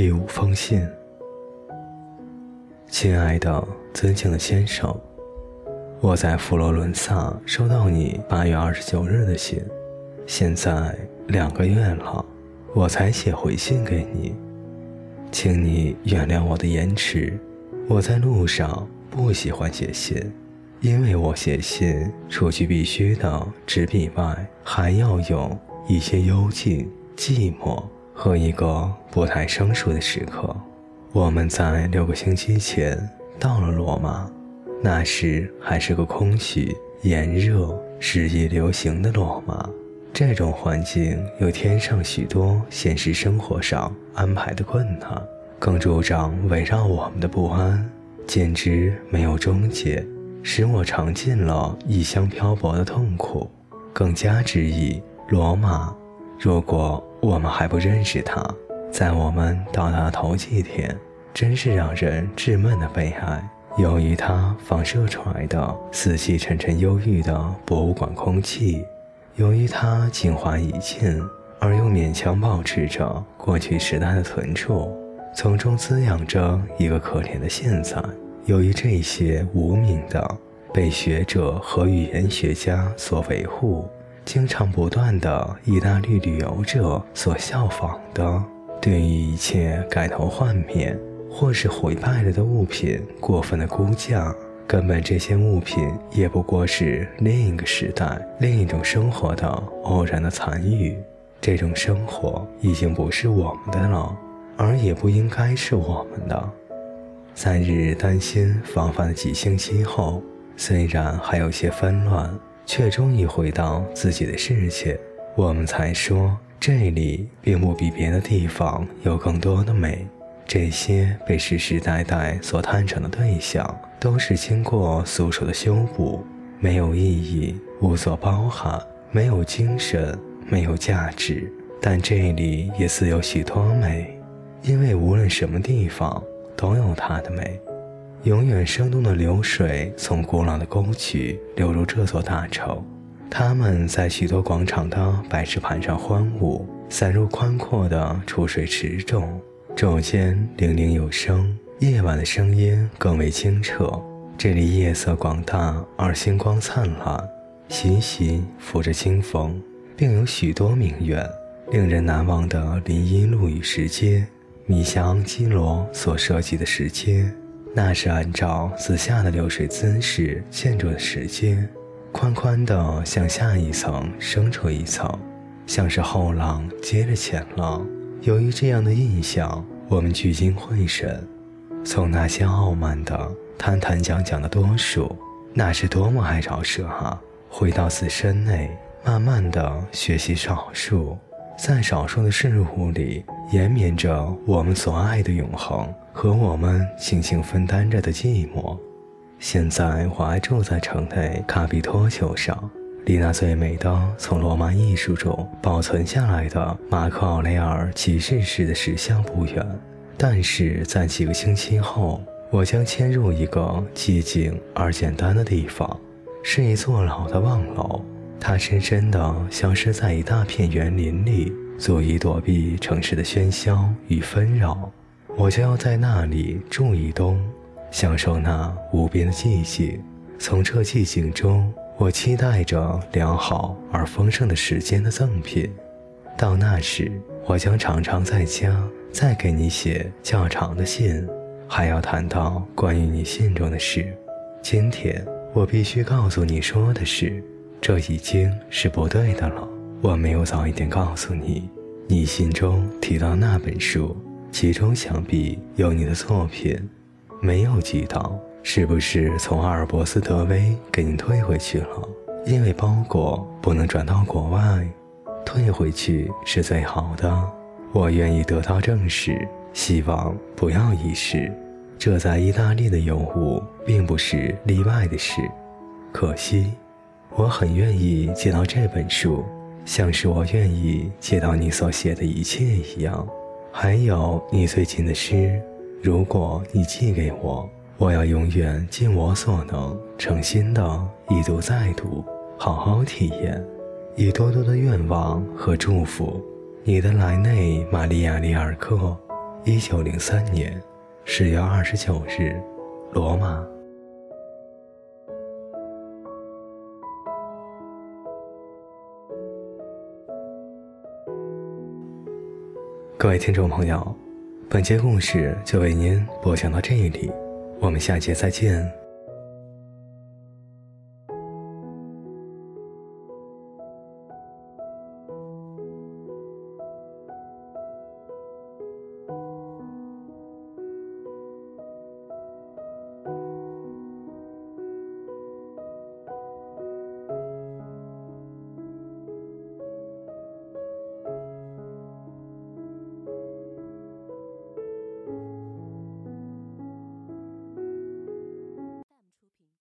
第五封信，亲爱的、尊敬的先生，我在佛罗伦萨收到你八月二十九日的信，现在两个月了，我才写回信给你，请你原谅我的延迟。我在路上不喜欢写信，因为我写信除去必须的纸笔外，还要有一些幽静、寂寞。和一个不太生疏的时刻，我们在六个星期前到了罗马，那时还是个空虚、炎热、日益流行的罗马。这种环境又添上许多现实生活上安排的困难，更助长围绕我们的不安，简直没有终结，使我尝尽了异乡漂泊的痛苦。更加之意，罗马。如果我们还不认识他，在我们到达头几天，真是让人致闷的悲哀。由于他放射出来的死气沉沉、忧郁的博物馆空气，由于他精华已尽而又勉强保持着过去时代的存储，从中滋养着一个可怜的现在。由于这些无名的被学者和语言学家所维护。经常不断的意大利旅游者所效仿的，对于一切改头换面或是毁败了的物品过分的估价，根本这些物品也不过是另一个时代、另一种生活的偶然的残余。这种生活已经不是我们的了，而也不应该是我们的。在日日担心防范的几星期后，虽然还有些纷乱。却终于回到自己的世界，我们才说这里并不比别的地方有更多的美。这些被世世代代所探查的对象，都是经过素手的修补，没有意义，无所包含，没有精神，没有价值。但这里也似有许多美，因为无论什么地方都有它的美。永远生动的流水从古老的沟渠流入这座大城，他们在许多广场的白石盘上欢舞，散入宽阔的储水池中。昼间铃铃有声，夜晚的声音更为清澈。这里夜色广大而星光灿烂，习习拂着清风，并有许多名媛。令人难忘的林荫路与石阶，米夏昂基罗所设计的石阶。那是按照自下的流水姿势建筑的石阶，宽宽的向下一层升出一层，像是后浪接着前浪。由于这样的印象，我们聚精会神，从那些傲慢的、谈谈讲讲的多数，那是多么爱饶舌啊！回到自身内，慢慢的学习少数。在少数的事物里延绵着我们所爱的永恒和我们静静分担着的寂寞。现在我还住在城内卡比托丘上，离那最美的从罗马艺术中保存下来的马克奥雷尔骑士式的石像不远。但是在几个星期后，我将迁入一个寂静而简单的地方，是一座老的望楼。它深深地消失在一大片园林里，足以躲避城市的喧嚣与纷扰。我就要在那里住一冬，享受那无边的寂静。从这寂静中，我期待着良好而丰盛的时间的赠品。到那时，我将常常在家再给你写较长的信，还要谈到关于你信中的事。今天，我必须告诉你说的是。这已经是不对的了。我没有早一点告诉你，你信中提到那本书，其中想必有你的作品，没有寄到，是不是从阿尔伯斯德威给你退回去了？因为包裹不能转到国外，退回去是最好的。我愿意得到证实，希望不要遗失。这在意大利的邮物并不是例外的事，可惜。我很愿意借到这本书，像是我愿意借到你所写的一切一样。还有你最近的诗，如果你寄给我，我要永远尽我所能，诚心的一读再读，好好体验。以多多的愿望和祝福，你的莱内·玛利亚·里尔克。一九零三年十月二十九日，罗马。各位听众朋友，本节故事就为您播讲到这里，我们下节再见。